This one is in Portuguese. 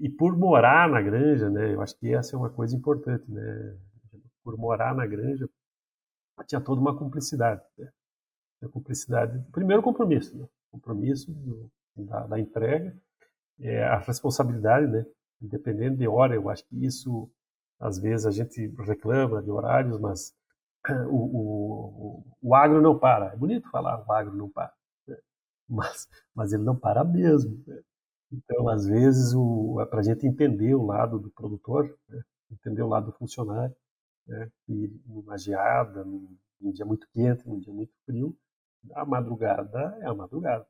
e, por morar na granja, né, eu acho que essa é uma coisa importante, né, por morar na granja, tinha toda uma cumplicidade, né, a cumplicidade, primeiro compromisso, né, compromisso do, da, da, entrega, é, a responsabilidade, né, independente de hora, eu acho que isso, às vezes a gente reclama de horários, mas o, o, o agro não para, é bonito falar o agro não para, né, mas, mas ele não para mesmo, né? Então, às vezes, é para a gente entender o lado do produtor, né? entender o lado do funcionário, né? e numa geada, num, num, dia muito quente, num dia muito frio, a madrugada é a madrugada.